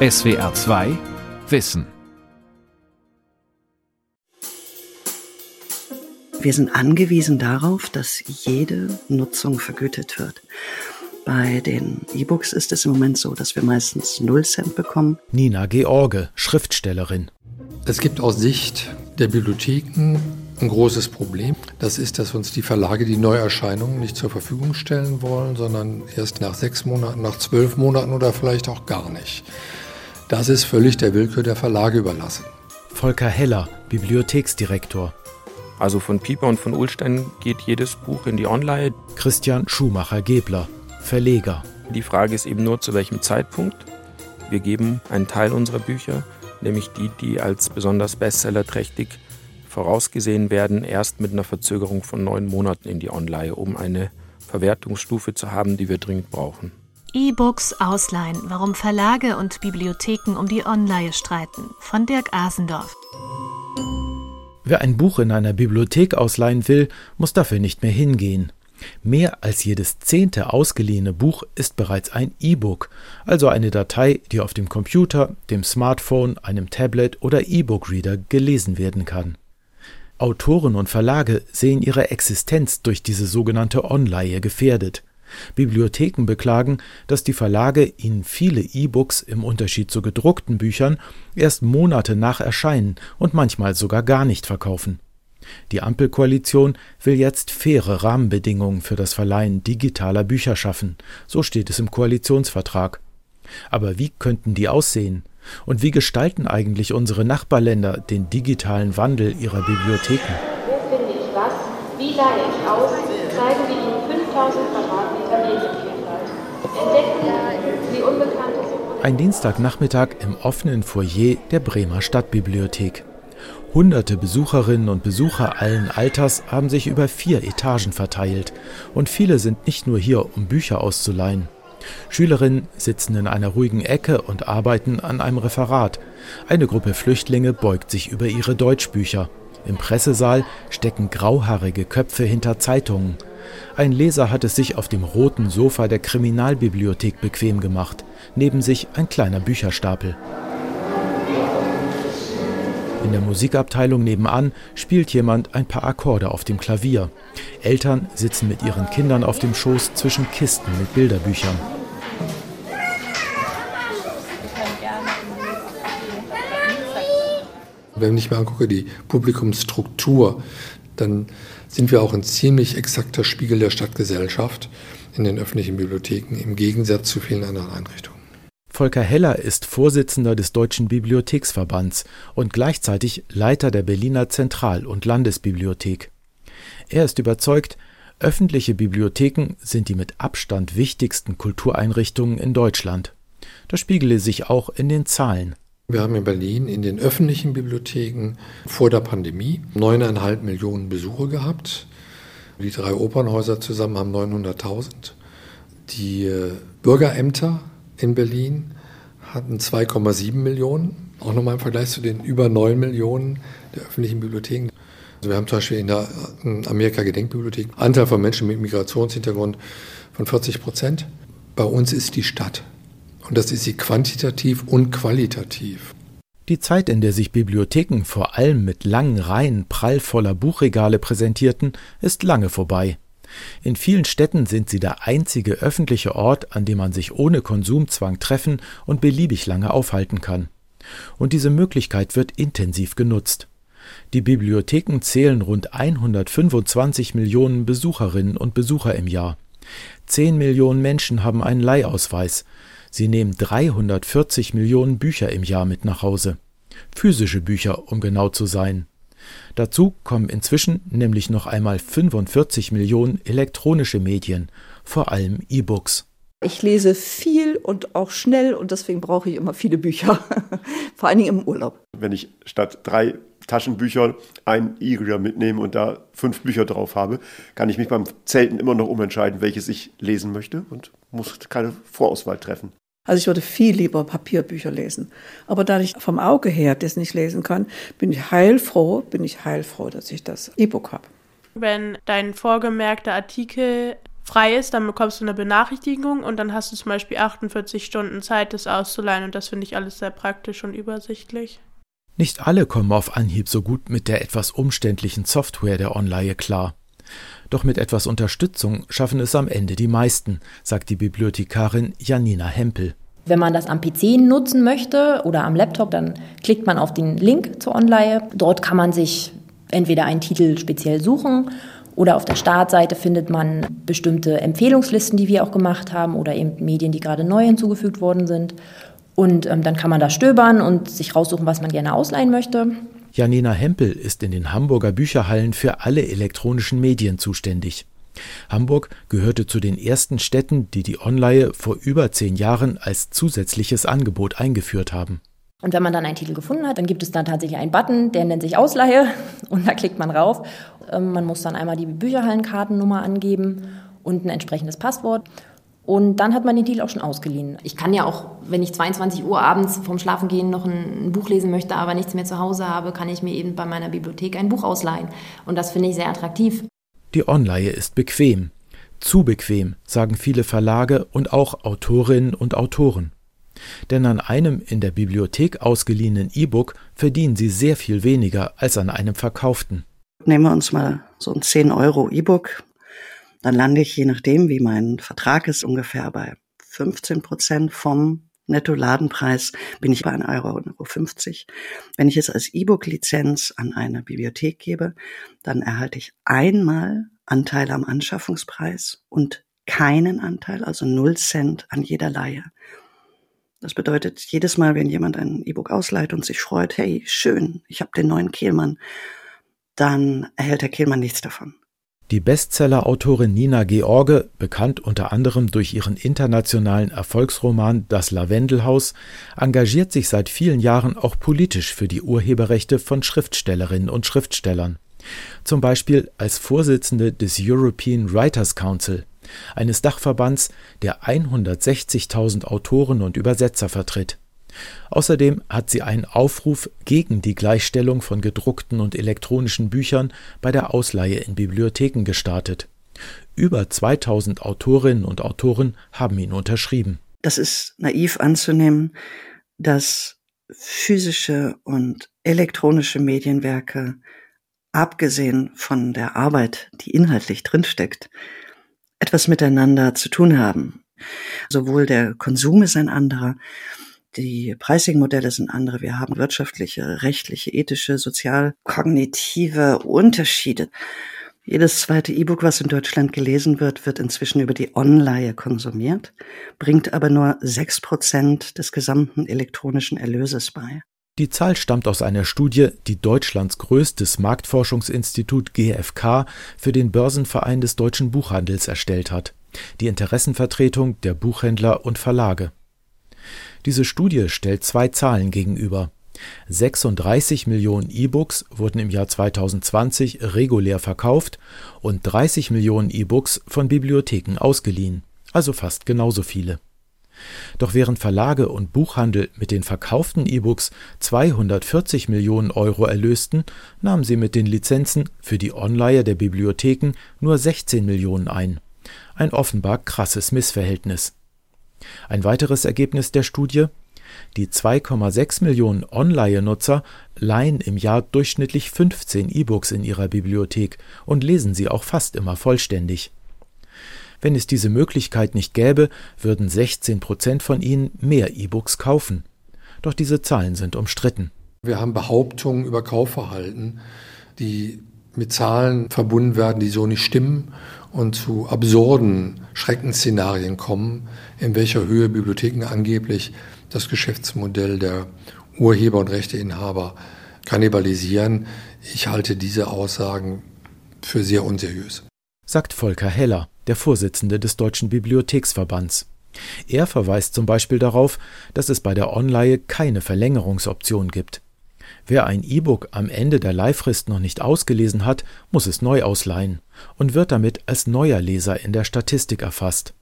SWR 2 Wissen. Wir sind angewiesen darauf, dass jede Nutzung vergütet wird. Bei den E-Books ist es im Moment so, dass wir meistens 0 Cent bekommen. Nina George, Schriftstellerin. Es gibt aus Sicht der Bibliotheken ein großes Problem. Das ist, dass uns die Verlage die Neuerscheinungen nicht zur Verfügung stellen wollen, sondern erst nach sechs Monaten, nach zwölf Monaten oder vielleicht auch gar nicht. Das ist völlig der Willkür der Verlage überlassen. Volker Heller, Bibliotheksdirektor. Also von Pieper und von Ulstein geht jedes Buch in die Online. Christian Schumacher-Gebler, Verleger. Die Frage ist eben nur, zu welchem Zeitpunkt. Wir geben einen Teil unserer Bücher, nämlich die, die als besonders bestsellerträchtig vorausgesehen werden, erst mit einer Verzögerung von neun Monaten in die Online, um eine Verwertungsstufe zu haben, die wir dringend brauchen. E-Books ausleihen, warum Verlage und Bibliotheken um die Online streiten, von Dirk Asendorf. Wer ein Buch in einer Bibliothek ausleihen will, muss dafür nicht mehr hingehen. Mehr als jedes zehnte ausgeliehene Buch ist bereits ein E-Book, also eine Datei, die auf dem Computer, dem Smartphone, einem Tablet oder E-Book-Reader gelesen werden kann. Autoren und Verlage sehen ihre Existenz durch diese sogenannte Online gefährdet. Bibliotheken beklagen, dass die Verlage ihnen viele E-Books im Unterschied zu gedruckten Büchern erst Monate nach Erscheinen und manchmal sogar gar nicht verkaufen. Die Ampelkoalition will jetzt faire Rahmenbedingungen für das Verleihen digitaler Bücher schaffen, so steht es im Koalitionsvertrag. Aber wie könnten die aussehen? Und wie gestalten eigentlich unsere Nachbarländer den digitalen Wandel ihrer Bibliotheken? Wo finde ich was? Wie leihe ich aus? Zeigen wir Ihnen 5000 Quadratmeter Medienvielfalt. Entdecken Sie unbekannte Ein Dienstagnachmittag im offenen Foyer der Bremer Stadtbibliothek. Hunderte Besucherinnen und Besucher allen Alters haben sich über vier Etagen verteilt, und viele sind nicht nur hier, um Bücher auszuleihen. Schülerinnen sitzen in einer ruhigen Ecke und arbeiten an einem Referat. Eine Gruppe Flüchtlinge beugt sich über ihre Deutschbücher. Im Pressesaal stecken grauhaarige Köpfe hinter Zeitungen. Ein Leser hat es sich auf dem roten Sofa der Kriminalbibliothek bequem gemacht. Neben sich ein kleiner Bücherstapel. In der Musikabteilung nebenan spielt jemand ein paar Akkorde auf dem Klavier. Eltern sitzen mit ihren Kindern auf dem Schoß zwischen Kisten mit Bilderbüchern. Wenn ich mir angucke, die Publikumsstruktur, dann sind wir auch ein ziemlich exakter Spiegel der Stadtgesellschaft in den öffentlichen Bibliotheken im Gegensatz zu vielen anderen Einrichtungen. Volker Heller ist Vorsitzender des Deutschen Bibliotheksverbands und gleichzeitig Leiter der Berliner Zentral- und Landesbibliothek. Er ist überzeugt, öffentliche Bibliotheken sind die mit Abstand wichtigsten Kultureinrichtungen in Deutschland. Das spiegele sich auch in den Zahlen. Wir haben in Berlin in den öffentlichen Bibliotheken vor der Pandemie neuneinhalb Millionen Besuche gehabt. Die drei Opernhäuser zusammen haben 900.000. Die äh, Bürgerämter in Berlin hatten 2,7 Millionen. Auch nochmal im Vergleich zu den über 9 Millionen der öffentlichen Bibliotheken. Also wir haben zum Beispiel in der Amerika-Gedenkbibliothek Anteil von Menschen mit Migrationshintergrund von 40 Prozent. Bei uns ist die Stadt. Und das ist sie quantitativ und qualitativ. Die Zeit, in der sich Bibliotheken vor allem mit langen Reihen prallvoller Buchregale präsentierten, ist lange vorbei. In vielen Städten sind sie der einzige öffentliche Ort, an dem man sich ohne Konsumzwang treffen und beliebig lange aufhalten kann. Und diese Möglichkeit wird intensiv genutzt. Die Bibliotheken zählen rund 125 Millionen Besucherinnen und Besucher im Jahr. Zehn Millionen Menschen haben einen Leihausweis. Sie nehmen 340 Millionen Bücher im Jahr mit nach Hause. Physische Bücher, um genau zu sein. Dazu kommen inzwischen nämlich noch einmal 45 Millionen elektronische Medien, vor allem E-Books. Ich lese viel und auch schnell und deswegen brauche ich immer viele Bücher, vor allen Dingen im Urlaub. Wenn ich statt drei Taschenbüchern ein E-Reader mitnehme und da fünf Bücher drauf habe, kann ich mich beim Zelten immer noch umentscheiden, welches ich lesen möchte und muss keine Vorauswahl treffen. Also ich würde viel lieber Papierbücher lesen. Aber da ich vom Auge her das nicht lesen kann, bin ich heilfroh, bin ich heilfroh, dass ich das E-Book habe. Wenn dein vorgemerkter Artikel frei ist, dann bekommst du eine Benachrichtigung und dann hast du zum Beispiel 48 Stunden Zeit, das auszuleihen und das finde ich alles sehr praktisch und übersichtlich. Nicht alle kommen auf Anhieb so gut mit der etwas umständlichen Software der Online klar. Doch mit etwas Unterstützung schaffen es am Ende die meisten, sagt die Bibliothekarin Janina Hempel. Wenn man das am PC nutzen möchte oder am Laptop, dann klickt man auf den Link zur Online. Dort kann man sich entweder einen Titel speziell suchen oder auf der Startseite findet man bestimmte Empfehlungslisten, die wir auch gemacht haben oder eben Medien, die gerade neu hinzugefügt worden sind. Und ähm, dann kann man da stöbern und sich raussuchen, was man gerne ausleihen möchte. Janina Hempel ist in den Hamburger Bücherhallen für alle elektronischen Medien zuständig. Hamburg gehörte zu den ersten Städten, die die Online vor über zehn Jahren als zusätzliches Angebot eingeführt haben. Und wenn man dann einen Titel gefunden hat, dann gibt es dann tatsächlich einen Button, der nennt sich Ausleihe und da klickt man rauf. Ähm, man muss dann einmal die Bücherhallenkartennummer angeben und ein entsprechendes Passwort. Und dann hat man den Deal auch schon ausgeliehen. Ich kann ja auch, wenn ich 22 Uhr abends vorm Schlafengehen noch ein, Buch lesen möchte, aber nichts mehr zu Hause habe, kann ich mir eben bei meiner Bibliothek ein Buch ausleihen. Und das finde ich sehr attraktiv. Die Online ist bequem. Zu bequem, sagen viele Verlage und auch Autorinnen und Autoren. Denn an einem in der Bibliothek ausgeliehenen E-Book verdienen sie sehr viel weniger als an einem verkauften. Nehmen wir uns mal so ein 10 Euro E-Book dann lande ich, je nachdem, wie mein Vertrag ist, ungefähr bei 15 Prozent vom Netto-Ladenpreis bin ich bei 1,50 Euro. Wenn ich es als E-Book-Lizenz an eine Bibliothek gebe, dann erhalte ich einmal Anteil am Anschaffungspreis und keinen Anteil, also 0 Cent an jeder Leihe. Das bedeutet, jedes Mal, wenn jemand ein E-Book ausleiht und sich freut, hey, schön, ich habe den neuen Kehlmann, dann erhält der Kehlmann nichts davon. Die Bestseller-Autorin Nina George, bekannt unter anderem durch ihren internationalen Erfolgsroman Das Lavendelhaus, engagiert sich seit vielen Jahren auch politisch für die Urheberrechte von Schriftstellerinnen und Schriftstellern. Zum Beispiel als Vorsitzende des European Writers Council, eines Dachverbands, der 160.000 Autoren und Übersetzer vertritt Außerdem hat sie einen Aufruf gegen die Gleichstellung von gedruckten und elektronischen Büchern bei der Ausleihe in Bibliotheken gestartet. Über 2000 Autorinnen und Autoren haben ihn unterschrieben. Das ist naiv anzunehmen, dass physische und elektronische Medienwerke, abgesehen von der Arbeit, die inhaltlich drinsteckt, etwas miteinander zu tun haben. Sowohl der Konsum ist ein anderer, die Pricing-Modelle sind andere. Wir haben wirtschaftliche, rechtliche, ethische, sozial-kognitive Unterschiede. Jedes zweite E-Book, was in Deutschland gelesen wird, wird inzwischen über die Online konsumiert, bringt aber nur sechs Prozent des gesamten elektronischen Erlöses bei. Die Zahl stammt aus einer Studie, die Deutschlands größtes Marktforschungsinstitut GfK für den Börsenverein des deutschen Buchhandels erstellt hat, die Interessenvertretung der Buchhändler und Verlage. Diese Studie stellt zwei Zahlen gegenüber. 36 Millionen E-Books wurden im Jahr 2020 regulär verkauft und 30 Millionen E-Books von Bibliotheken ausgeliehen, also fast genauso viele. Doch während Verlage und Buchhandel mit den verkauften E-Books 240 Millionen Euro erlösten, nahmen sie mit den Lizenzen für die Online der Bibliotheken nur 16 Millionen ein. Ein offenbar krasses Missverhältnis. Ein weiteres Ergebnis der Studie die 2,6 Millionen Online-Nutzer leihen im Jahr durchschnittlich 15 E-Books in ihrer Bibliothek und lesen sie auch fast immer vollständig. Wenn es diese Möglichkeit nicht gäbe, würden 16 Prozent von ihnen mehr E-Books kaufen. Doch diese Zahlen sind umstritten. Wir haben Behauptungen über Kaufverhalten, die mit Zahlen verbunden werden, die so nicht stimmen und zu absurden Schreckensszenarien kommen, in welcher Höhe Bibliotheken angeblich das Geschäftsmodell der Urheber und Rechteinhaber kannibalisieren. Ich halte diese Aussagen für sehr unseriös. Sagt Volker Heller, der Vorsitzende des Deutschen Bibliotheksverbands. Er verweist zum Beispiel darauf, dass es bei der Online keine Verlängerungsoption gibt. Wer ein E-Book am Ende der Leihfrist noch nicht ausgelesen hat, muss es neu ausleihen und wird damit als neuer Leser in der Statistik erfasst.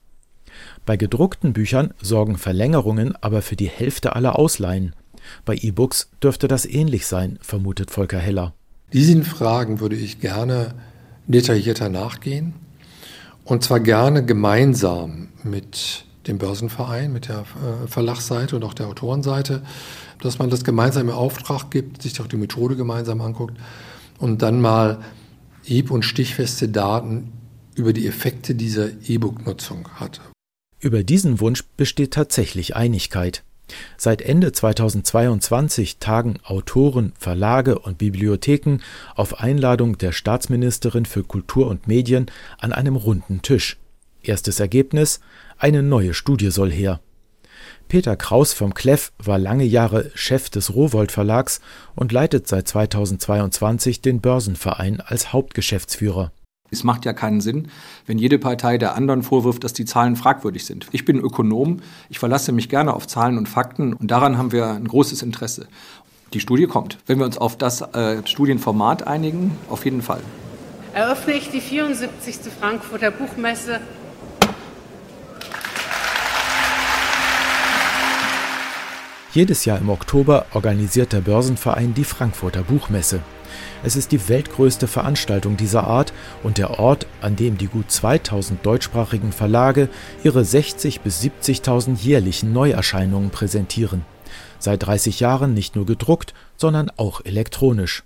Bei gedruckten Büchern sorgen Verlängerungen aber für die Hälfte aller Ausleihen. Bei E-Books dürfte das ähnlich sein, vermutet Volker Heller. Diesen Fragen würde ich gerne detaillierter nachgehen Und zwar gerne gemeinsam mit dem Börsenverein, mit der äh, Verlagsseite und auch der Autorenseite, dass man das gemeinsam in Auftrag gibt, sich auch die Methode gemeinsam anguckt und dann mal hieb- und stichfeste Daten über die Effekte dieser E-Book-Nutzung hat. Über diesen Wunsch besteht tatsächlich Einigkeit. Seit Ende 2022 tagen Autoren, Verlage und Bibliotheken auf Einladung der Staatsministerin für Kultur und Medien an einem runden Tisch. Erstes Ergebnis eine neue Studie soll her. Peter Kraus vom Kleff war lange Jahre Chef des Rowold Verlags und leitet seit 2022 den Börsenverein als Hauptgeschäftsführer. Es macht ja keinen Sinn, wenn jede Partei der anderen vorwirft, dass die Zahlen fragwürdig sind. Ich bin Ökonom, ich verlasse mich gerne auf Zahlen und Fakten und daran haben wir ein großes Interesse. Die Studie kommt. Wenn wir uns auf das äh, Studienformat einigen, auf jeden Fall. Eröffne ich die 74. Frankfurter Buchmesse Jedes Jahr im Oktober organisiert der Börsenverein die Frankfurter Buchmesse. Es ist die weltgrößte Veranstaltung dieser Art und der Ort, an dem die gut 2000 deutschsprachigen Verlage ihre 60 bis 70.000 jährlichen Neuerscheinungen präsentieren. Seit 30 Jahren nicht nur gedruckt, sondern auch elektronisch.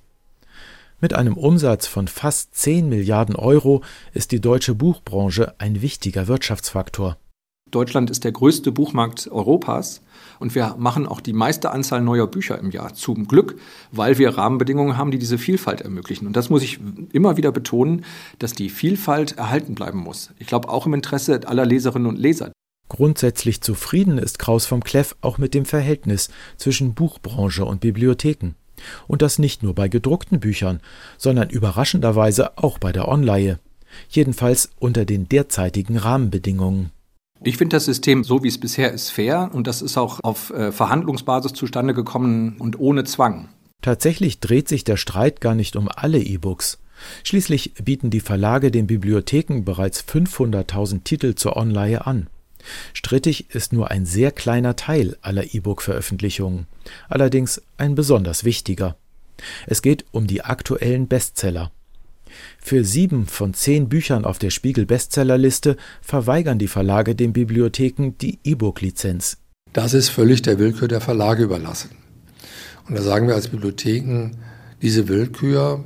Mit einem Umsatz von fast 10 Milliarden Euro ist die deutsche Buchbranche ein wichtiger Wirtschaftsfaktor. Deutschland ist der größte Buchmarkt Europas und wir machen auch die meiste Anzahl neuer Bücher im Jahr. Zum Glück, weil wir Rahmenbedingungen haben, die diese Vielfalt ermöglichen. Und das muss ich immer wieder betonen, dass die Vielfalt erhalten bleiben muss. Ich glaube auch im Interesse aller Leserinnen und Leser. Grundsätzlich zufrieden ist Kraus vom Kleff auch mit dem Verhältnis zwischen Buchbranche und Bibliotheken. Und das nicht nur bei gedruckten Büchern, sondern überraschenderweise auch bei der Online. Jedenfalls unter den derzeitigen Rahmenbedingungen. Ich finde das System, so wie es bisher ist, fair und das ist auch auf äh, Verhandlungsbasis zustande gekommen und ohne Zwang. Tatsächlich dreht sich der Streit gar nicht um alle E-Books. Schließlich bieten die Verlage den Bibliotheken bereits 500.000 Titel zur Online an. Strittig ist nur ein sehr kleiner Teil aller E-Book-Veröffentlichungen, allerdings ein besonders wichtiger. Es geht um die aktuellen Bestseller. Für sieben von zehn Büchern auf der Spiegel-Bestsellerliste verweigern die Verlage den Bibliotheken die E-Book-Lizenz. Das ist völlig der Willkür der Verlage überlassen. Und da sagen wir als Bibliotheken, diese Willkür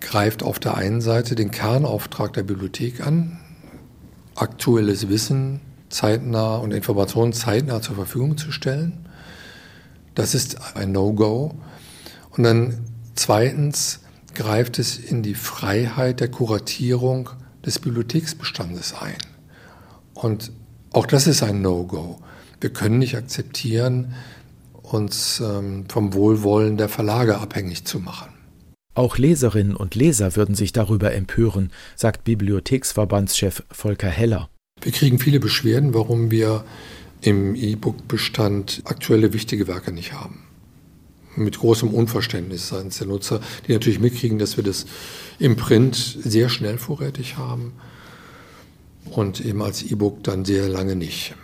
greift auf der einen Seite den Kernauftrag der Bibliothek an, aktuelles Wissen zeitnah und Informationen zeitnah zur Verfügung zu stellen. Das ist ein No-Go. Und dann zweitens greift es in die Freiheit der Kuratierung des Bibliotheksbestandes ein. Und auch das ist ein No-Go. Wir können nicht akzeptieren, uns ähm, vom Wohlwollen der Verlage abhängig zu machen. Auch Leserinnen und Leser würden sich darüber empören, sagt Bibliotheksverbandschef Volker Heller. Wir kriegen viele Beschwerden, warum wir im E-Book-Bestand aktuelle wichtige Werke nicht haben mit großem Unverständnis seitens der Nutzer, die natürlich mitkriegen, dass wir das im Print sehr schnell vorrätig haben und eben als E-Book dann sehr lange nicht.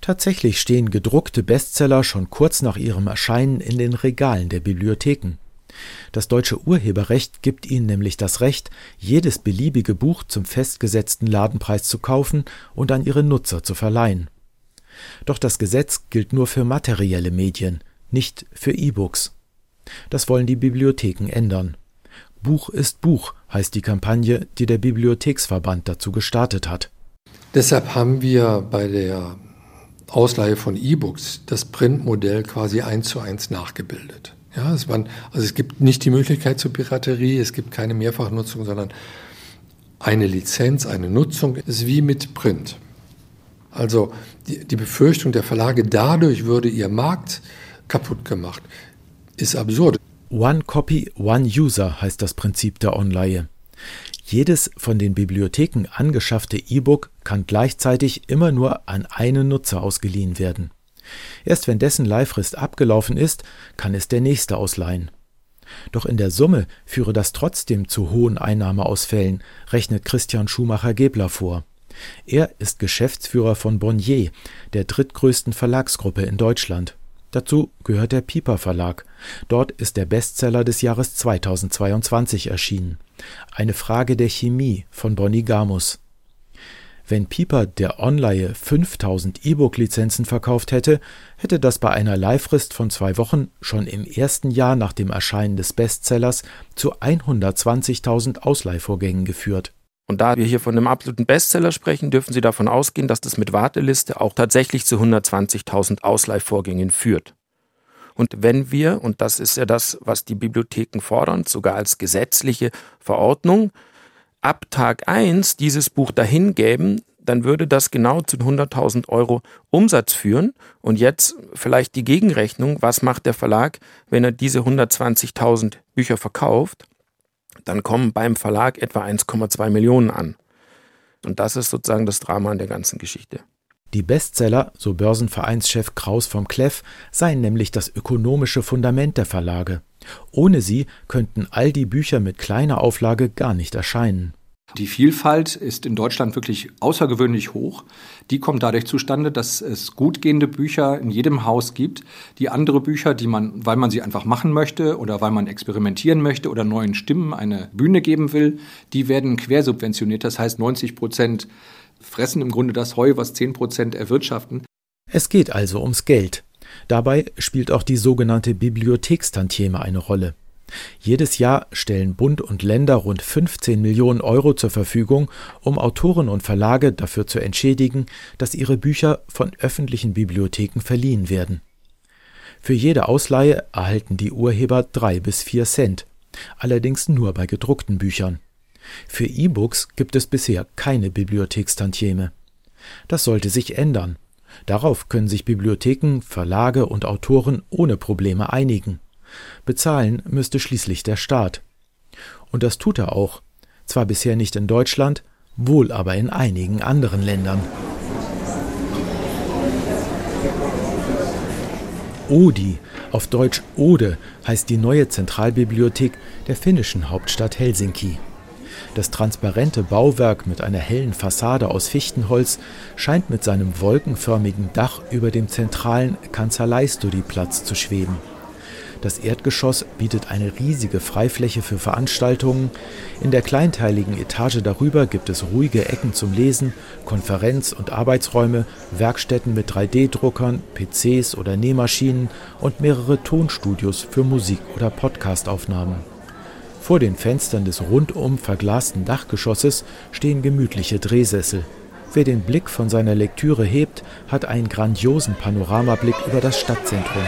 Tatsächlich stehen gedruckte Bestseller schon kurz nach ihrem Erscheinen in den Regalen der Bibliotheken. Das deutsche Urheberrecht gibt ihnen nämlich das Recht, jedes beliebige Buch zum festgesetzten Ladenpreis zu kaufen und an ihre Nutzer zu verleihen. Doch das Gesetz gilt nur für materielle Medien, nicht für E-Books. Das wollen die Bibliotheken ändern. Buch ist Buch heißt die Kampagne, die der Bibliotheksverband dazu gestartet hat. Deshalb haben wir bei der Ausleihe von E-Books das Printmodell quasi eins zu eins nachgebildet. Ja, es, waren, also es gibt nicht die Möglichkeit zur Piraterie, es gibt keine Mehrfachnutzung, sondern eine Lizenz, eine Nutzung ist wie mit Print. Also die, die Befürchtung der Verlage, dadurch würde ihr Markt kaputt gemacht. Ist absurd. One Copy, One User heißt das Prinzip der Online. Jedes von den Bibliotheken angeschaffte E-Book kann gleichzeitig immer nur an einen Nutzer ausgeliehen werden. Erst wenn dessen Leihfrist abgelaufen ist, kann es der nächste ausleihen. Doch in der Summe führe das trotzdem zu hohen Einnahmeausfällen, rechnet Christian Schumacher-Gebler vor. Er ist Geschäftsführer von Bonnier, der drittgrößten Verlagsgruppe in Deutschland. Dazu gehört der Piper Verlag. Dort ist der Bestseller des Jahres 2022 erschienen. Eine Frage der Chemie von Bonnie Gamus. Wenn Pieper der Onleihe 5000 E-Book-Lizenzen verkauft hätte, hätte das bei einer Leihfrist von zwei Wochen schon im ersten Jahr nach dem Erscheinen des Bestsellers zu 120.000 Ausleihvorgängen geführt. Und da wir hier von einem absoluten Bestseller sprechen, dürfen Sie davon ausgehen, dass das mit Warteliste auch tatsächlich zu 120.000 Ausleihvorgängen führt. Und wenn wir, und das ist ja das, was die Bibliotheken fordern, sogar als gesetzliche Verordnung, ab Tag 1 dieses Buch dahin gäben, dann würde das genau zu 100.000 Euro Umsatz führen. Und jetzt vielleicht die Gegenrechnung, was macht der Verlag, wenn er diese 120.000 Bücher verkauft? Dann kommen beim Verlag etwa 1,2 Millionen an. Und das ist sozusagen das Drama an der ganzen Geschichte. Die Bestseller, so Börsenvereinschef Kraus vom Kleff, seien nämlich das ökonomische Fundament der Verlage. Ohne sie könnten all die Bücher mit kleiner Auflage gar nicht erscheinen. Die Vielfalt ist in Deutschland wirklich außergewöhnlich hoch. Die kommt dadurch zustande, dass es gut gehende Bücher in jedem Haus gibt, die andere Bücher, die man, weil man sie einfach machen möchte oder weil man experimentieren möchte oder neuen Stimmen eine Bühne geben will, die werden quersubventioniert. Das heißt, 90 Prozent fressen im Grunde das Heu, was 10 Prozent erwirtschaften. Es geht also ums Geld. Dabei spielt auch die sogenannte Bibliothekstantieme eine Rolle. Jedes Jahr stellen Bund und Länder rund 15 Millionen Euro zur Verfügung, um Autoren und Verlage dafür zu entschädigen, dass ihre Bücher von öffentlichen Bibliotheken verliehen werden. Für jede Ausleihe erhalten die Urheber drei bis vier Cent, allerdings nur bei gedruckten Büchern. Für E-Books gibt es bisher keine Bibliothekstantieme. Das sollte sich ändern. Darauf können sich Bibliotheken, Verlage und Autoren ohne Probleme einigen. Bezahlen müsste schließlich der Staat. Und das tut er auch. Zwar bisher nicht in Deutschland, wohl aber in einigen anderen Ländern. Odi, auf Deutsch Ode, heißt die neue Zentralbibliothek der finnischen Hauptstadt Helsinki. Das transparente Bauwerk mit einer hellen Fassade aus Fichtenholz scheint mit seinem wolkenförmigen Dach über dem zentralen Kanzleistudiplatz zu schweben. Das Erdgeschoss bietet eine riesige Freifläche für Veranstaltungen. In der kleinteiligen Etage darüber gibt es ruhige Ecken zum Lesen, Konferenz- und Arbeitsräume, Werkstätten mit 3D-Druckern, PCs oder Nähmaschinen und mehrere Tonstudios für Musik- oder Podcastaufnahmen. Vor den Fenstern des rundum verglasten Dachgeschosses stehen gemütliche Drehsessel. Wer den Blick von seiner Lektüre hebt, hat einen grandiosen Panoramablick über das Stadtzentrum.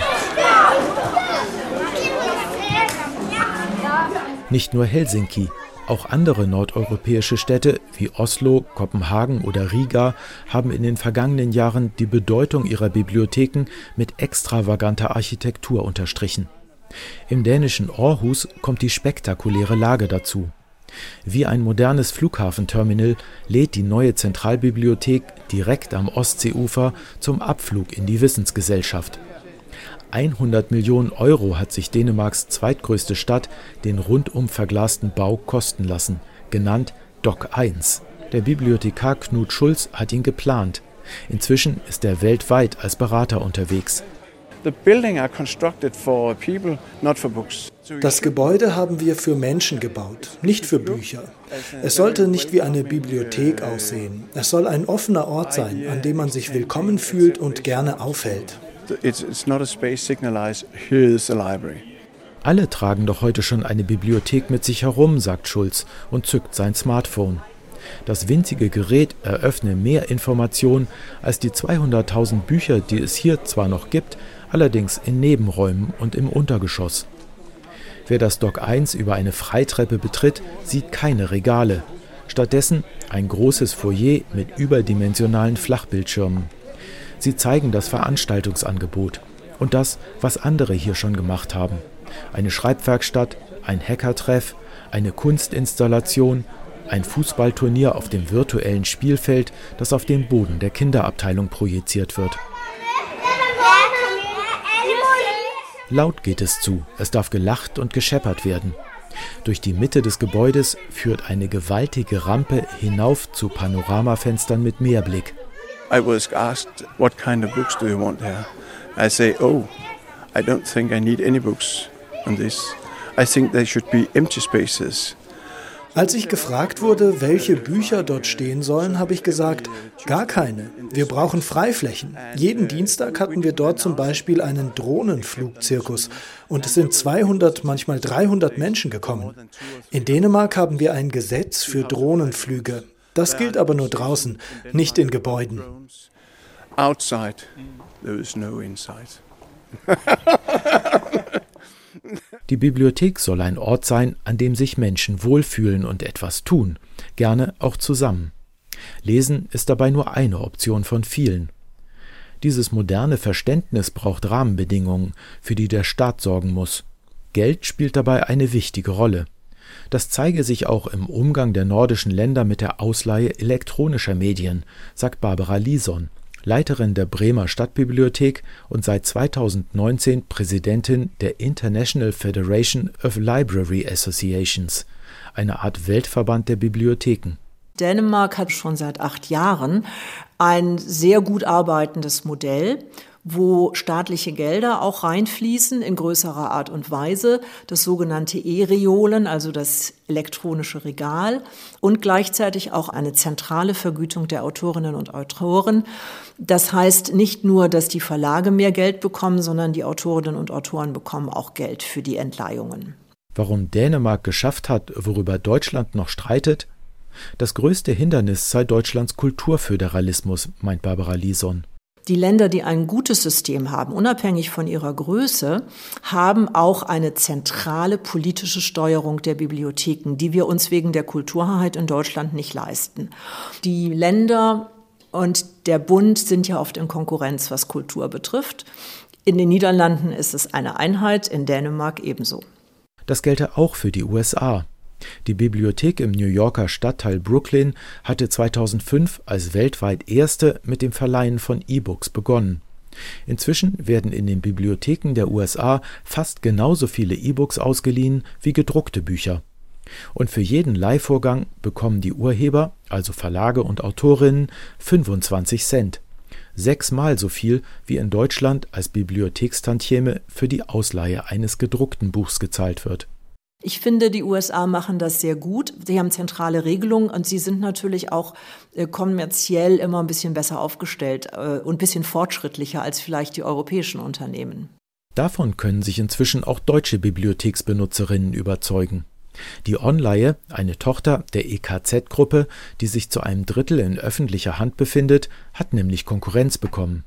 Nicht nur Helsinki, auch andere nordeuropäische Städte wie Oslo, Kopenhagen oder Riga haben in den vergangenen Jahren die Bedeutung ihrer Bibliotheken mit extravaganter Architektur unterstrichen. Im dänischen Aarhus kommt die spektakuläre Lage dazu. Wie ein modernes Flughafenterminal lädt die neue Zentralbibliothek direkt am Ostseeufer zum Abflug in die Wissensgesellschaft. 100 Millionen Euro hat sich Dänemarks zweitgrößte Stadt den rundum verglasten Bau kosten lassen, genannt Dock 1. Der Bibliothekar Knut Schulz hat ihn geplant. Inzwischen ist er weltweit als Berater unterwegs. Das Gebäude haben wir für Menschen gebaut, nicht für Bücher. Es sollte nicht wie eine Bibliothek aussehen. Es soll ein offener Ort sein, an dem man sich willkommen fühlt und gerne aufhält. Alle tragen doch heute schon eine Bibliothek mit sich herum, sagt Schulz und zückt sein Smartphone. Das winzige Gerät eröffne mehr Informationen als die 200.000 Bücher, die es hier zwar noch gibt, allerdings in Nebenräumen und im Untergeschoss. Wer das Dock 1 über eine Freitreppe betritt, sieht keine Regale. Stattdessen ein großes Foyer mit überdimensionalen Flachbildschirmen. Sie zeigen das Veranstaltungsangebot und das, was andere hier schon gemacht haben. Eine Schreibwerkstatt, ein Hackertreff, eine Kunstinstallation, ein Fußballturnier auf dem virtuellen Spielfeld, das auf den Boden der Kinderabteilung projiziert wird. Laut geht es zu, es darf gelacht und gescheppert werden. Durch die Mitte des Gebäudes führt eine gewaltige Rampe hinauf zu Panoramafenstern mit Meerblick. I was asked, what kind of books do you want here? I say, oh, I don't think I need any books on this. I think there should be empty spaces. Als ich gefragt wurde, welche Bücher dort stehen sollen, habe ich gesagt, gar keine. Wir brauchen Freiflächen. Jeden Dienstag hatten wir dort zum Beispiel einen Drohnenflugzirkus und es sind 200, manchmal 300 Menschen gekommen. In Dänemark haben wir ein Gesetz für Drohnenflüge. Das gilt aber nur draußen, nicht in Gebäuden. Outside, there is no inside. Die Bibliothek soll ein Ort sein, an dem sich Menschen wohlfühlen und etwas tun, gerne auch zusammen. Lesen ist dabei nur eine Option von vielen. Dieses moderne Verständnis braucht Rahmenbedingungen, für die der Staat sorgen muss. Geld spielt dabei eine wichtige Rolle. Das zeige sich auch im Umgang der nordischen Länder mit der Ausleihe elektronischer Medien, sagt Barbara Lison, Leiterin der Bremer Stadtbibliothek und seit 2019 Präsidentin der International Federation of Library Associations, eine Art Weltverband der Bibliotheken. Dänemark hat schon seit acht Jahren ein sehr gut arbeitendes Modell wo staatliche Gelder auch reinfließen in größerer Art und Weise, das sogenannte E-Reolen, also das elektronische Regal und gleichzeitig auch eine zentrale Vergütung der Autorinnen und Autoren. Das heißt nicht nur, dass die Verlage mehr Geld bekommen, sondern die Autorinnen und Autoren bekommen auch Geld für die Entleihungen. Warum Dänemark geschafft hat, worüber Deutschland noch streitet? Das größte Hindernis sei Deutschlands Kulturföderalismus, meint Barbara Lison. Die Länder, die ein gutes System haben, unabhängig von ihrer Größe, haben auch eine zentrale politische Steuerung der Bibliotheken, die wir uns wegen der Kulturheit in Deutschland nicht leisten. Die Länder und der Bund sind ja oft in Konkurrenz, was Kultur betrifft. In den Niederlanden ist es eine Einheit, in Dänemark ebenso. Das gelte auch für die USA. Die Bibliothek im New Yorker Stadtteil Brooklyn hatte 2005 als weltweit erste mit dem Verleihen von E-Books begonnen. Inzwischen werden in den Bibliotheken der USA fast genauso viele E-Books ausgeliehen wie gedruckte Bücher. Und für jeden Leihvorgang bekommen die Urheber, also Verlage und Autorinnen, 25 Cent. Sechsmal so viel, wie in Deutschland als Bibliothekstantieme für die Ausleihe eines gedruckten Buchs gezahlt wird. Ich finde, die USA machen das sehr gut. Sie haben zentrale Regelungen und sie sind natürlich auch äh, kommerziell immer ein bisschen besser aufgestellt äh, und ein bisschen fortschrittlicher als vielleicht die europäischen Unternehmen. Davon können sich inzwischen auch deutsche Bibliotheksbenutzerinnen überzeugen. Die Onleihe, eine Tochter der EKZ-Gruppe, die sich zu einem Drittel in öffentlicher Hand befindet, hat nämlich Konkurrenz bekommen.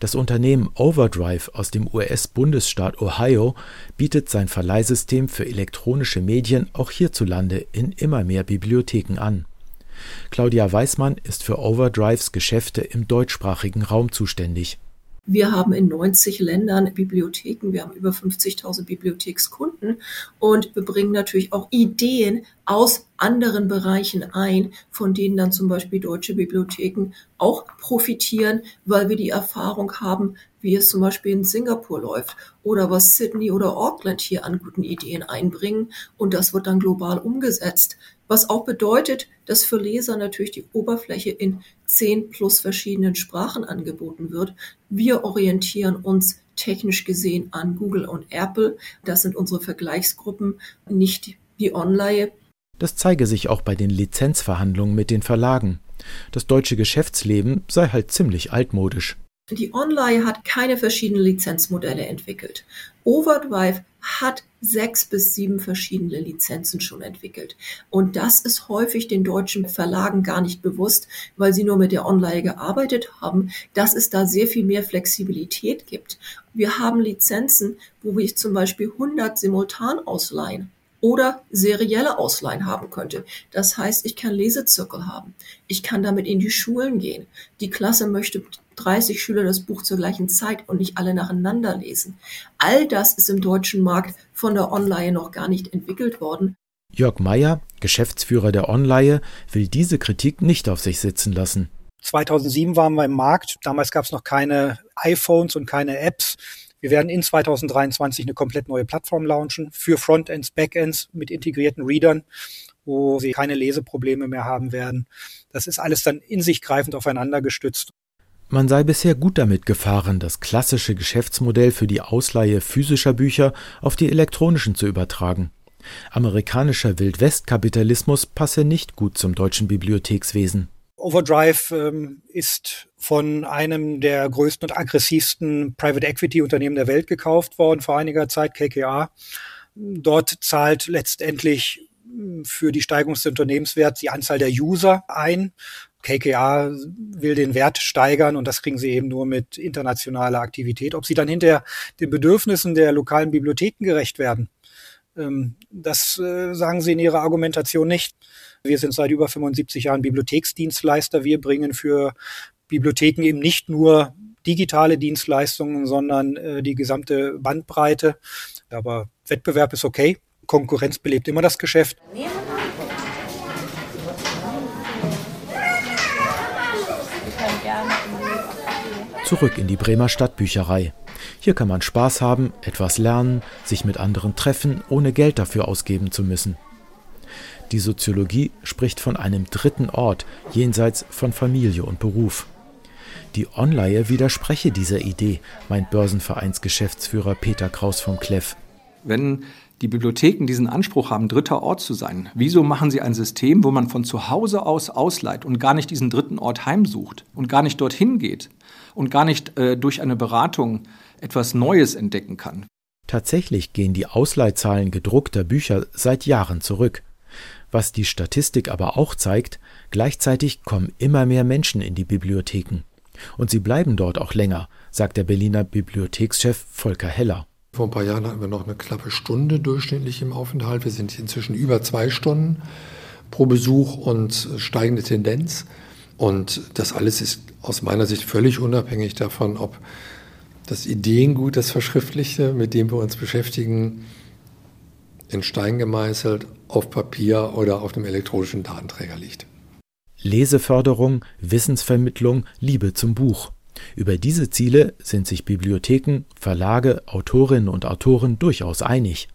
Das Unternehmen Overdrive aus dem US-Bundesstaat Ohio bietet sein Verleihsystem für elektronische Medien auch hierzulande in immer mehr Bibliotheken an. Claudia Weismann ist für Overdrives Geschäfte im deutschsprachigen Raum zuständig wir haben in 90 Ländern Bibliotheken, wir haben über 50.000 Bibliothekskunden und wir bringen natürlich auch Ideen aus anderen Bereichen ein, von denen dann zum Beispiel deutsche Bibliotheken auch profitieren, weil wir die Erfahrung haben, wie es zum Beispiel in Singapur läuft oder was Sydney oder Auckland hier an guten Ideen einbringen und das wird dann global umgesetzt. Was auch bedeutet, dass für Leser natürlich die Oberfläche in zehn plus verschiedenen Sprachen angeboten wird. Wir orientieren uns technisch gesehen an Google und Apple. Das sind unsere Vergleichsgruppen, nicht die Online. Das zeige sich auch bei den Lizenzverhandlungen mit den Verlagen. Das deutsche Geschäftsleben sei halt ziemlich altmodisch. Die Online hat keine verschiedenen Lizenzmodelle entwickelt. Overdrive hat sechs bis sieben verschiedene Lizenzen schon entwickelt. Und das ist häufig den deutschen Verlagen gar nicht bewusst, weil sie nur mit der Online gearbeitet haben, dass es da sehr viel mehr Flexibilität gibt. Wir haben Lizenzen, wo ich zum Beispiel 100 simultan ausleihen oder serielle Ausleihen haben könnte. Das heißt, ich kann Lesezirkel haben. Ich kann damit in die Schulen gehen. Die Klasse möchte 30 Schüler das Buch zur gleichen Zeit und nicht alle nacheinander lesen. All das ist im deutschen Markt von der Online noch gar nicht entwickelt worden. Jörg Meyer, Geschäftsführer der Online, will diese Kritik nicht auf sich sitzen lassen. 2007 waren wir im Markt. Damals gab es noch keine iPhones und keine Apps. Wir werden in 2023 eine komplett neue Plattform launchen für Frontends, Backends mit integrierten Readern, wo sie keine Leseprobleme mehr haben werden. Das ist alles dann in sich greifend aufeinander gestützt. Man sei bisher gut damit gefahren, das klassische Geschäftsmodell für die Ausleihe physischer Bücher auf die elektronischen zu übertragen. Amerikanischer Wildwestkapitalismus passe nicht gut zum deutschen Bibliothekswesen. Overdrive ähm, ist von einem der größten und aggressivsten Private Equity Unternehmen der Welt gekauft worden vor einiger Zeit, KKA. Dort zahlt letztendlich hm, für die Steigerung des Unternehmenswerts die Anzahl der User ein. KKA will den Wert steigern und das kriegen sie eben nur mit internationaler Aktivität. Ob sie dann hinter den Bedürfnissen der lokalen Bibliotheken gerecht werden, ähm, das äh, sagen sie in ihrer Argumentation nicht. Wir sind seit über 75 Jahren Bibliotheksdienstleister. Wir bringen für Bibliotheken eben nicht nur digitale Dienstleistungen, sondern äh, die gesamte Bandbreite. Aber Wettbewerb ist okay. Konkurrenz belebt immer das Geschäft. Zurück in die Bremer Stadtbücherei. Hier kann man Spaß haben, etwas lernen, sich mit anderen treffen, ohne Geld dafür ausgeben zu müssen. Die Soziologie spricht von einem dritten Ort jenseits von Familie und Beruf. Die Online widerspreche dieser Idee, meint Börsenvereinsgeschäftsführer Peter Kraus vom Kleff. Wenn die Bibliotheken diesen Anspruch haben, dritter Ort zu sein, wieso machen sie ein System, wo man von zu Hause aus ausleiht und gar nicht diesen dritten Ort heimsucht und gar nicht dorthin geht und gar nicht äh, durch eine Beratung etwas Neues entdecken kann? Tatsächlich gehen die Ausleihzahlen gedruckter Bücher seit Jahren zurück. Was die Statistik aber auch zeigt, gleichzeitig kommen immer mehr Menschen in die Bibliotheken. Und sie bleiben dort auch länger, sagt der Berliner Bibliothekschef Volker Heller. Vor ein paar Jahren hatten wir noch eine knappe Stunde durchschnittlich im Aufenthalt. Wir sind inzwischen über zwei Stunden pro Besuch und steigende Tendenz. Und das alles ist aus meiner Sicht völlig unabhängig davon, ob das Ideengut, das Verschriftlichte, mit dem wir uns beschäftigen, in Stein gemeißelt, auf Papier oder auf dem elektronischen Datenträger liegt. Leseförderung, Wissensvermittlung, Liebe zum Buch. Über diese Ziele sind sich Bibliotheken, Verlage, Autorinnen und Autoren durchaus einig.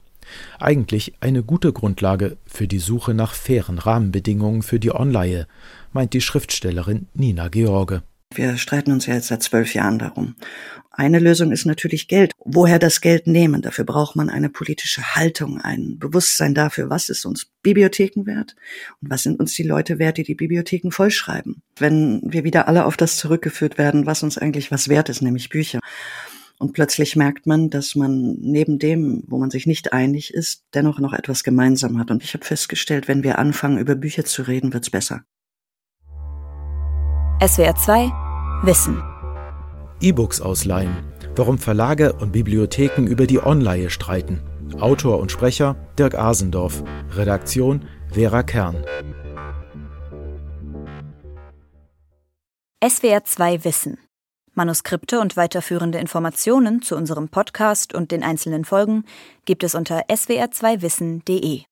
Eigentlich eine gute Grundlage für die Suche nach fairen Rahmenbedingungen für die Online, meint die Schriftstellerin Nina George. Wir streiten uns ja jetzt seit zwölf Jahren darum. Eine Lösung ist natürlich Geld. Woher das Geld nehmen? Dafür braucht man eine politische Haltung, ein Bewusstsein dafür, was ist uns Bibliotheken wert und was sind uns die Leute wert, die die Bibliotheken vollschreiben. Wenn wir wieder alle auf das zurückgeführt werden, was uns eigentlich was wert ist, nämlich Bücher. Und plötzlich merkt man, dass man neben dem, wo man sich nicht einig ist, dennoch noch etwas gemeinsam hat. Und ich habe festgestellt, wenn wir anfangen, über Bücher zu reden, wird's besser. SWR 2 Wissen E-Books ausleihen. Warum Verlage und Bibliotheken über die Online streiten. Autor und Sprecher Dirk Asendorf. Redaktion Vera Kern. SWR 2 Wissen. Manuskripte und weiterführende Informationen zu unserem Podcast und den einzelnen Folgen gibt es unter swr2wissen.de.